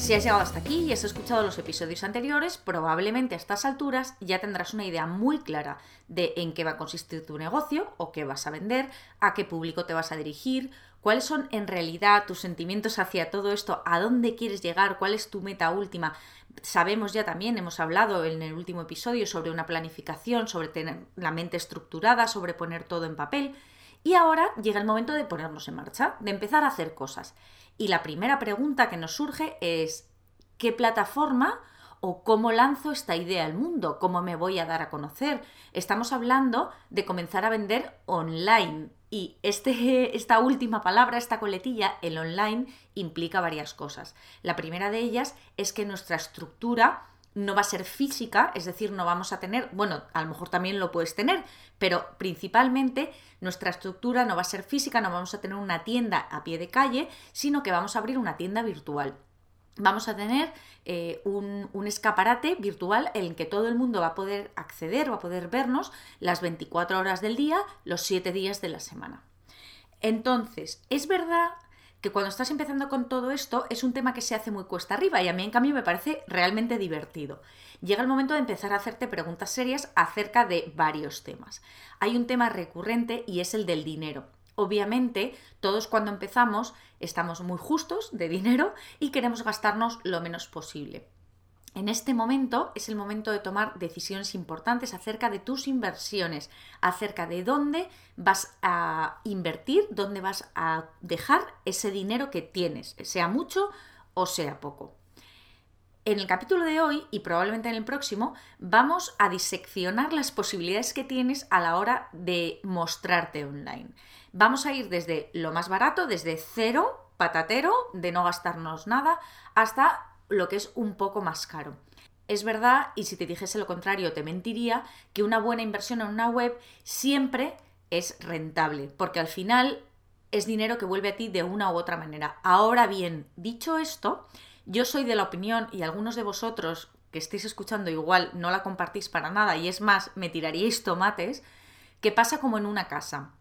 Si has llegado hasta aquí y has escuchado los episodios anteriores, probablemente a estas alturas ya tendrás una idea muy clara de en qué va a consistir tu negocio o qué vas a vender, a qué público te vas a dirigir, cuáles son en realidad tus sentimientos hacia todo esto, a dónde quieres llegar, cuál es tu meta última. Sabemos ya también, hemos hablado en el último episodio sobre una planificación, sobre tener la mente estructurada, sobre poner todo en papel. Y ahora llega el momento de ponernos en marcha, de empezar a hacer cosas. Y la primera pregunta que nos surge es, ¿qué plataforma o cómo lanzo esta idea al mundo? ¿Cómo me voy a dar a conocer? Estamos hablando de comenzar a vender online. Y este, esta última palabra, esta coletilla, el online, implica varias cosas. La primera de ellas es que nuestra estructura no va a ser física, es decir, no vamos a tener, bueno, a lo mejor también lo puedes tener, pero principalmente nuestra estructura no va a ser física, no vamos a tener una tienda a pie de calle, sino que vamos a abrir una tienda virtual. Vamos a tener eh, un, un, escaparate virtual en el que todo el mundo va a poder acceder, va a poder vernos las 24 horas del día, los 7 días de la semana. Entonces, es verdad que cuando estás empezando con todo esto es un tema que se hace muy cuesta arriba y a mí en cambio me parece realmente divertido. Llega el momento de empezar a hacerte preguntas serias acerca de varios temas. Hay un tema recurrente y es el del dinero. Obviamente, todos cuando empezamos estamos muy justos de dinero y queremos gastarnos lo menos posible. En este momento es el momento de tomar decisiones importantes acerca de tus inversiones, acerca de dónde vas a invertir, dónde vas a dejar ese dinero que tienes, sea mucho o sea poco. En el capítulo de hoy y probablemente en el próximo vamos a diseccionar las posibilidades que tienes a la hora de mostrarte online. Vamos a ir desde lo más barato, desde cero, patatero, de no gastarnos nada, hasta lo que es un poco más caro. Es verdad, y si te dijese lo contrario, te mentiría, que una buena inversión en una web siempre es rentable, porque al final es dinero que vuelve a ti de una u otra manera. Ahora bien, dicho esto, yo soy de la opinión, y algunos de vosotros que estéis escuchando igual no la compartís para nada, y es más, me tiraríais tomates, que pasa como en una casa.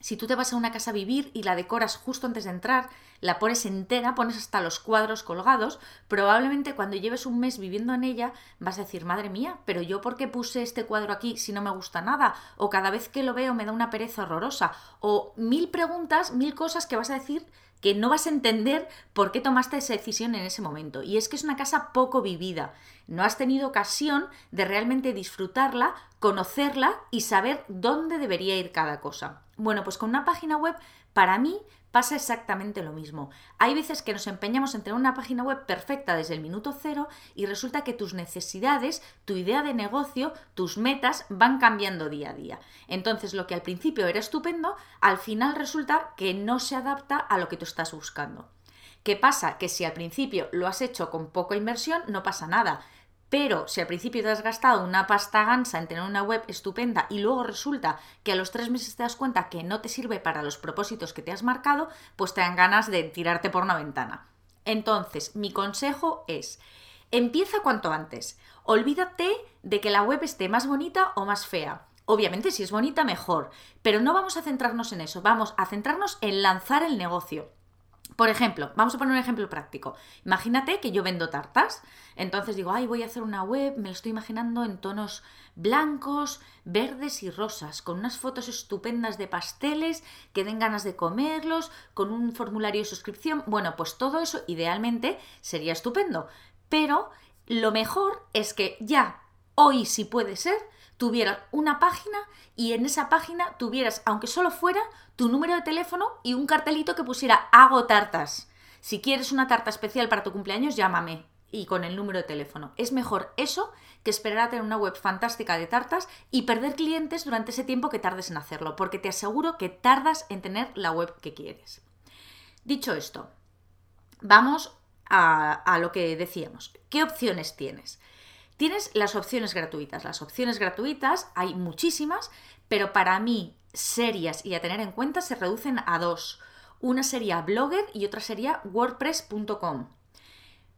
Si tú te vas a una casa a vivir y la decoras justo antes de entrar, la pones entera, pones hasta los cuadros colgados, probablemente cuando lleves un mes viviendo en ella vas a decir, madre mía, pero yo por qué puse este cuadro aquí si no me gusta nada, o cada vez que lo veo me da una pereza horrorosa, o mil preguntas, mil cosas que vas a decir que no vas a entender por qué tomaste esa decisión en ese momento. Y es que es una casa poco vivida. No has tenido ocasión de realmente disfrutarla, conocerla y saber dónde debería ir cada cosa. Bueno, pues con una página web, para mí pasa exactamente lo mismo. Hay veces que nos empeñamos en tener una página web perfecta desde el minuto cero y resulta que tus necesidades, tu idea de negocio, tus metas van cambiando día a día. Entonces lo que al principio era estupendo, al final resulta que no se adapta a lo que tú estás buscando. ¿Qué pasa? Que si al principio lo has hecho con poca inversión, no pasa nada. Pero si al principio te has gastado una pasta gansa en tener una web estupenda y luego resulta que a los tres meses te das cuenta que no te sirve para los propósitos que te has marcado, pues te dan ganas de tirarte por una ventana. Entonces, mi consejo es, empieza cuanto antes. Olvídate de que la web esté más bonita o más fea. Obviamente, si es bonita, mejor. Pero no vamos a centrarnos en eso, vamos a centrarnos en lanzar el negocio. Por ejemplo, vamos a poner un ejemplo práctico. Imagínate que yo vendo tartas. Entonces digo, ay, voy a hacer una web, me lo estoy imaginando en tonos blancos, verdes y rosas, con unas fotos estupendas de pasteles que den ganas de comerlos, con un formulario de suscripción. Bueno, pues todo eso idealmente sería estupendo. Pero lo mejor es que ya, hoy si puede ser, tuvieras una página y en esa página tuvieras, aunque solo fuera, tu número de teléfono y un cartelito que pusiera hago tartas. Si quieres una tarta especial para tu cumpleaños, llámame y con el número de teléfono. Es mejor eso que esperar a tener una web fantástica de tartas y perder clientes durante ese tiempo que tardes en hacerlo, porque te aseguro que tardas en tener la web que quieres. Dicho esto, vamos a, a lo que decíamos. ¿Qué opciones tienes? Tienes las opciones gratuitas. Las opciones gratuitas hay muchísimas, pero para mí serias y a tener en cuenta se reducen a dos. Una sería Blogger y otra sería WordPress.com.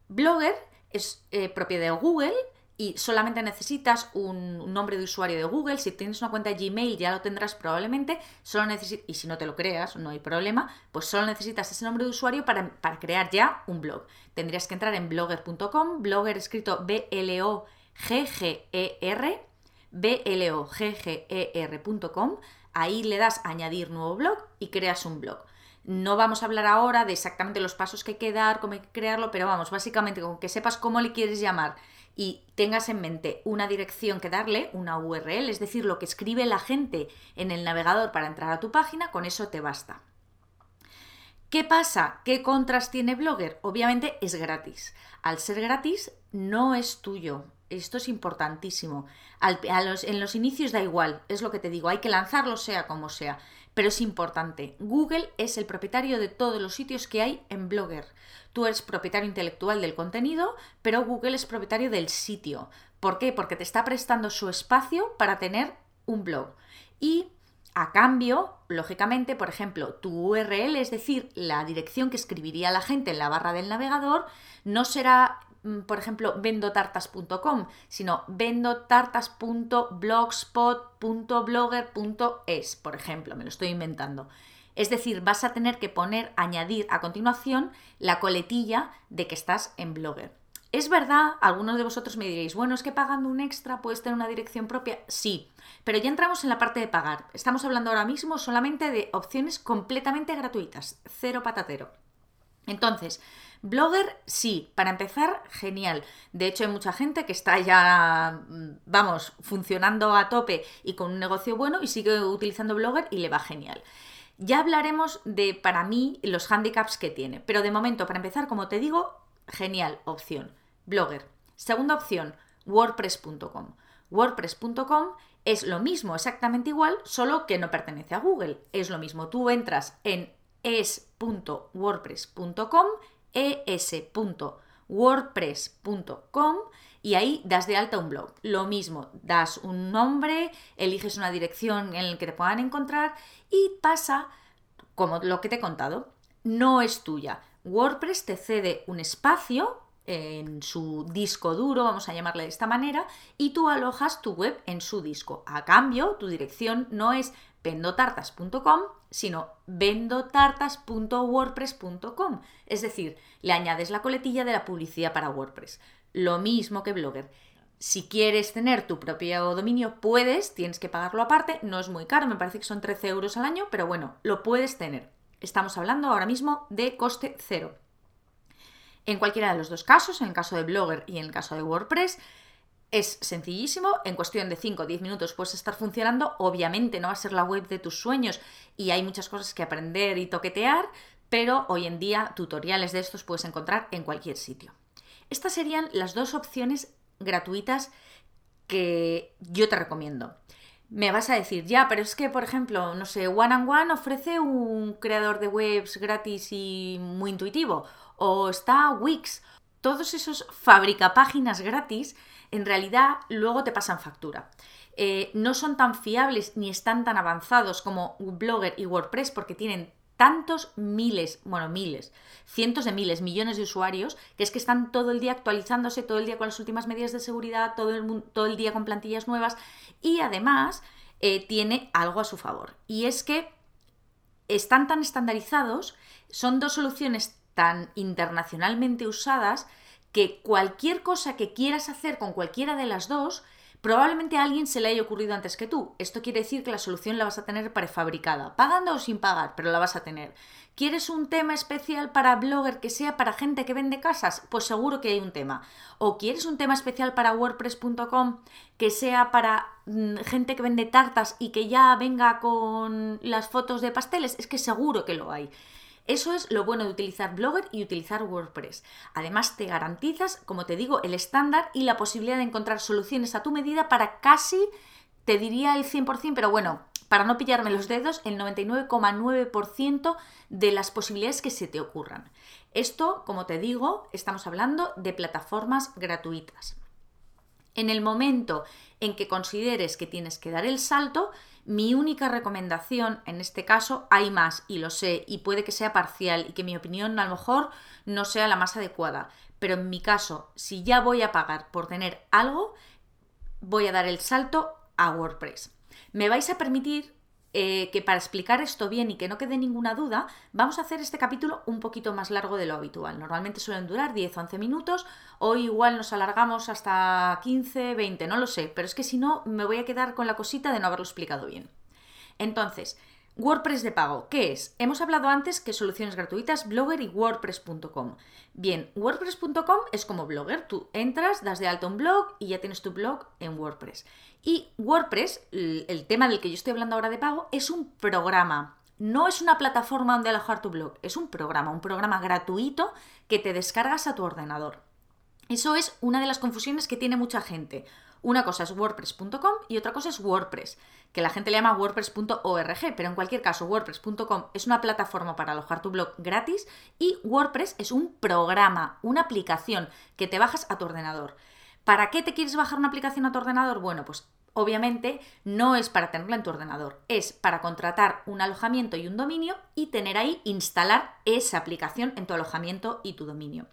Blogger es eh, propiedad de Google y solamente necesitas un, nombre de usuario de Google. Si tienes una cuenta de Gmail ya lo tendrás probablemente. Solo y si no te lo creas, no hay problema, pues solo necesitas ese nombre de usuario para, para crear ya un blog. Tendrías que entrar en blogger.com, blogger escrito B-L-O-G-G-E-R, B-L-O-G-G-E-R.com. Ahí le das añadir nuevo blog y creas un blog. No vamos a hablar ahora de exactamente los pasos que hay que dar, cómo hay que crearlo, pero vamos, básicamente con que sepas cómo le quieres llamar y tengas en mente una dirección que darle, una URL, es decir, lo que escribe la gente en el navegador para entrar a tu página, con eso te basta. ¿Qué pasa? ¿Qué contras tiene Blogger? Obviamente es gratis. Al ser gratis, no es tuyo. Esto es importantísimo. en los inicios da igual, es lo que te digo, hay que lanzarlo sea como sea pero es importante. Google es el propietario de todos los sitios que hay en Blogger. Tú eres propietario intelectual del contenido, pero Google es propietario del sitio. ¿Por qué? Porque te está prestando su espacio para tener un blog. Y a cambio, lógicamente, por ejemplo, tu URL, es decir, la dirección que escribiría la gente en la barra del navegador, no será por ejemplo, vendotartas.com, sino vendotartas.blogspot.blogger.es, por ejemplo, me lo estoy inventando. Es decir, vas a tener que poner, añadir a continuación la coletilla de que estás en Blogger. Es verdad, algunos de vosotros me diréis, bueno, es que pagando un extra puedes tener una dirección propia. Sí, pero ya entramos en la parte de pagar. Estamos hablando ahora mismo solamente de opciones completamente gratuitas, cero patatero. Entonces, Blogger, sí, para empezar, genial. De hecho, hay mucha gente que está ya, mm, vamos, funcionando a tope y con un negocio bueno y sigue utilizando Blogger y le va genial. Ya hablaremos de, para mí, los handicaps que tiene. Pero de momento, para empezar, como te digo, genial opción. Blogger. Segunda opción, WordPress.com. WordPress.com es lo mismo, exactamente igual, solo que no pertenece a Google. Es lo mismo, tú entras en es.wordpress.com es.wordpress.com y ahí das de alta un blog. Lo mismo, das un nombre, eliges una dirección en la que te puedan encontrar y pasa como lo que te he contado. No es tuya. WordPress te cede un espacio en su disco duro, vamos a llamarle de esta manera, y tú alojas tu web en su disco. A cambio, tu dirección no es vendotartas.com, sino vendotartas.wordpress.com. Es decir, le añades la coletilla de la publicidad para WordPress. Lo mismo que Blogger. Si quieres tener tu propio dominio, puedes, tienes que pagarlo aparte, no es muy caro, me parece que son 13 euros al año, pero bueno, lo puedes tener. Estamos hablando ahora mismo de coste cero. En cualquiera de los dos casos, en el caso de Blogger y en el caso de WordPress, es sencillísimo, en cuestión de 5 o 10 minutos puedes estar funcionando, obviamente no va a ser la web de tus sueños y hay muchas cosas que aprender y toquetear, pero hoy en día tutoriales de estos puedes encontrar en cualquier sitio. Estas serían las dos opciones gratuitas que yo te recomiendo. Me vas a decir, ya, pero es que, por ejemplo, no sé, One and One ofrece un creador de webs gratis y muy intuitivo, o está Wix. Todos esos fabrica páginas gratis en realidad luego te pasan factura. Eh, no son tan fiables ni están tan avanzados como Blogger y WordPress porque tienen tantos miles, bueno, miles, cientos de miles, millones de usuarios, que es que están todo el día actualizándose, todo el día con las últimas medidas de seguridad, todo el, día con plantillas nuevas y además eh, tiene algo a su favor. Y es que están tan estandarizados, son dos soluciones tan internacionalmente usadas que cualquier cosa que quieras hacer con cualquiera de las dos, probablemente a alguien se le haya ocurrido antes que tú. Esto quiere decir que la solución la vas a tener prefabricada, pagando o sin pagar, pero la vas a tener. ¿Quieres un tema especial para blogger que sea para gente que vende casas? Pues seguro que hay un tema. ¿O quieres un tema especial para wordpress.com que sea para mm, gente que vende tartas y que ya venga con las fotos de pasteles? Es que seguro que lo hay. Eso es lo bueno de utilizar Blogger y utilizar WordPress. Además, te garantizas, como te digo, el estándar y la posibilidad de encontrar soluciones a tu medida para casi, te diría el 100%, pero bueno, para no pillarme los dedos, el 99,9% de las posibilidades que se te ocurran. Esto, como te digo, estamos hablando de plataformas gratuitas. En el momento en que consideres que tienes que dar el salto, mi única recomendación, en este caso, hay más y lo sé, y puede que sea parcial y que mi opinión a lo mejor no sea la más adecuada, pero en mi caso, si ya voy a pagar por tener algo, voy a dar el salto a WordPress. Me vais a permitir eh, que para explicar esto bien y que no quede ninguna duda, vamos a hacer este capítulo un poquito más largo de lo habitual. Normalmente suelen durar 10 o 11 minutos, hoy igual nos alargamos hasta 15, 20, no lo sé, pero es que si no me voy a quedar con la cosita de no haberlo explicado bien. Entonces, WordPress de pago, ¿qué es? Hemos hablado antes que soluciones gratuitas, Blogger y WordPress.com. Bien, WordPress.com es como Blogger, tú entras, das de alta un blog y ya tienes tu blog en WordPress. Y WordPress, el tema del que yo estoy hablando ahora de pago, es un programa. No es una plataforma donde alojar tu blog, es un programa, un programa gratuito que te descargas a tu ordenador. Eso es una de las confusiones que tiene mucha gente. Una cosa es wordpress.com y otra cosa es WordPress, que la gente le llama wordpress.org, pero en cualquier caso wordpress.com es una plataforma para alojar tu blog gratis y WordPress es un programa, una aplicación que te bajas a tu ordenador. ¿Para qué te quieres bajar una aplicación a tu ordenador? Bueno, pues obviamente no es para tenerla en tu ordenador, es para contratar un alojamiento y un dominio y tener ahí, instalar esa aplicación en tu alojamiento y tu dominio.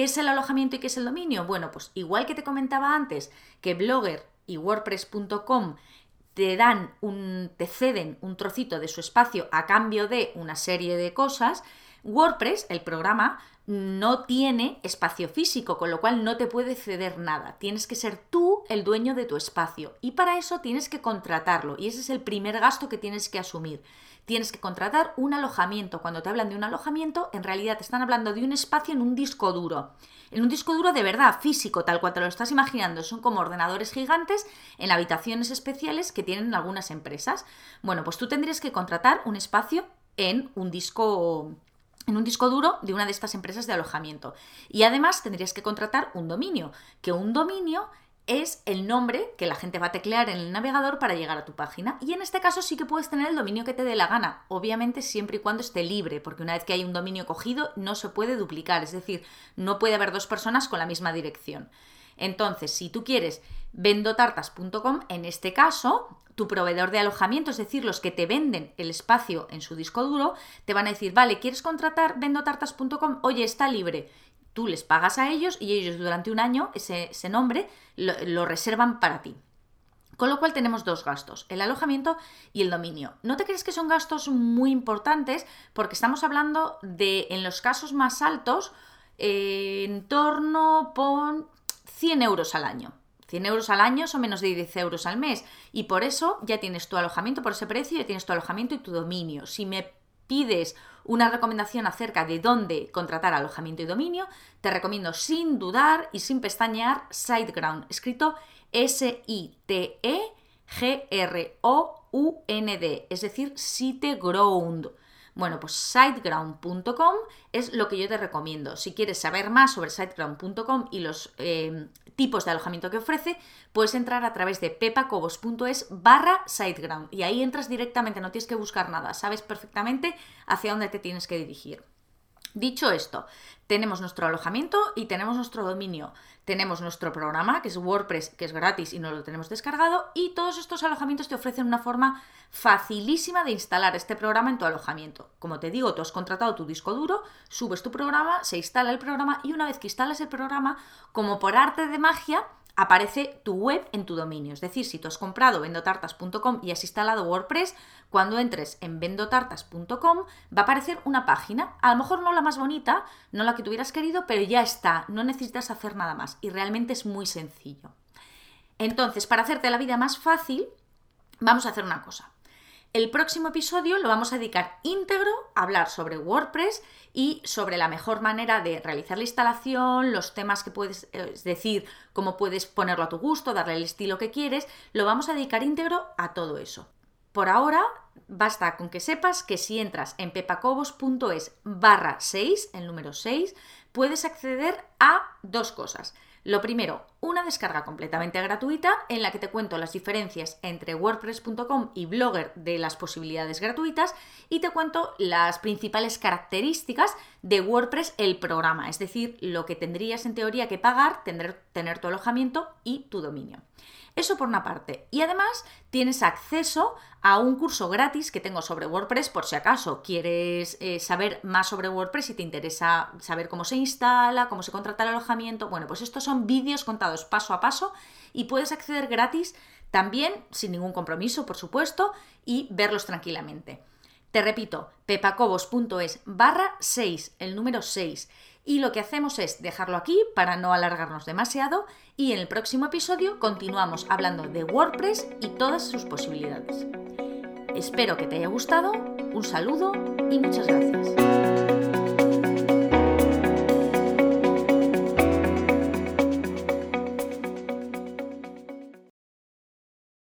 ¿Qué es el alojamiento y qué es el dominio? Bueno, pues igual que te comentaba antes que Blogger y WordPress.com te dan un, te ceden un trocito de su espacio a cambio de una serie de cosas, WordPress, el programa, no tiene espacio físico, con lo cual no te puede ceder nada. Tienes que ser tú el dueño de tu espacio y para eso tienes que contratarlo y ese es el primer gasto que tienes que asumir tienes que contratar un alojamiento. Cuando te hablan de un alojamiento, en realidad te están hablando de un espacio en un disco duro. En un disco duro de verdad, físico, tal cual te lo estás imaginando. Son como ordenadores gigantes en habitaciones especiales que tienen algunas empresas. Bueno, pues tú tendrías que contratar un espacio en un disco en un disco duro de una de estas empresas de alojamiento. Y además tendrías que contratar un dominio, que un dominio es el nombre que la gente va a teclear en el navegador para llegar a tu página. Y en este caso sí que puedes tener el dominio que te dé la gana, obviamente siempre y cuando esté libre, porque una vez que hay un dominio cogido no se puede duplicar, es decir, no puede haber dos personas con la misma dirección. Entonces, si tú quieres vendotartas.com, en este caso, tu proveedor de alojamiento, es decir, los que te venden el espacio en su disco duro, te van a decir, vale, ¿quieres contratar vendotartas.com? Oye, está libre tú les pagas a ellos y ellos durante un año ese, nombre lo, reservan para ti. Con lo cual tenemos dos gastos, el alojamiento y el dominio. No te crees que son gastos muy importantes porque estamos hablando de, en los casos más altos, eh, en torno a 100 euros al año. 100 euros al año son menos de 10 euros al mes y por eso ya tienes tu alojamiento por ese precio, ya tienes tu alojamiento y tu dominio. Si me pides una recomendación acerca de dónde contratar alojamiento y dominio, te recomiendo sin dudar y sin pestañear SiteGround, escrito S-I-T-E-G-R-O-U-N-D, es decir, SiteGround. Bueno, pues siteground.com es lo que yo te recomiendo. Si quieres saber más sobre siteground.com y los eh, tipos de alojamiento que ofrece, puedes entrar a través de pepacobos.es barra siteground y ahí entras directamente, no tienes que buscar nada, sabes perfectamente hacia dónde te tienes que dirigir. Dicho esto, tenemos nuestro alojamiento y tenemos nuestro dominio. Tenemos nuestro programa, que es WordPress, que es gratis y no lo tenemos descargado, y todos estos alojamientos te ofrecen una forma facilísima de instalar este programa en tu alojamiento. Como te digo, tú has contratado tu disco duro, subes tu programa, se instala el programa y una vez que instalas el programa, como por arte de magia, aparece tu web en tu dominio. Es decir, si tú has comprado vendotartas.com y has instalado WordPress, cuando entres en vendotartas.com va a aparecer una página, a lo mejor no la más bonita, no la que tú hubieras querido, pero ya está, no necesitas hacer nada más y realmente es muy sencillo. Entonces, para hacerte la vida más fácil, vamos a hacer una cosa. El próximo episodio lo vamos a dedicar íntegro a hablar sobre WordPress y sobre la mejor manera de realizar la instalación, los temas que puedes, es decir, cómo puedes ponerlo a tu gusto, darle el estilo que quieres, lo vamos a dedicar íntegro a todo eso. Por ahora, basta con que sepas que si entras en pepacobos.es barra 6, el número 6, puedes acceder a dos cosas. Lo primero, una descarga completamente gratuita en la que te cuento las diferencias entre WordPress.com y Blogger de las posibilidades gratuitas y te cuento las principales características de WordPress el programa, es decir, lo que tendrías en teoría que pagar, tener, tu alojamiento y tu dominio. Eso por una parte. Y además tienes acceso a un curso gratis que tengo sobre WordPress por si acaso quieres eh, saber más sobre WordPress y te interesa saber cómo se instala, cómo se contrata el alojamiento. Bueno, pues estos son vídeos contados paso a paso y puedes acceder gratis también, sin ningún compromiso, por supuesto, y verlos tranquilamente. Te repito, pepacobos.es barra 6, el número 6 y lo que hacemos es dejarlo aquí para no alargarnos demasiado y en el próximo episodio continuamos hablando de WordPress y todas sus posibilidades. Espero que te haya gustado, un saludo y muchas gracias.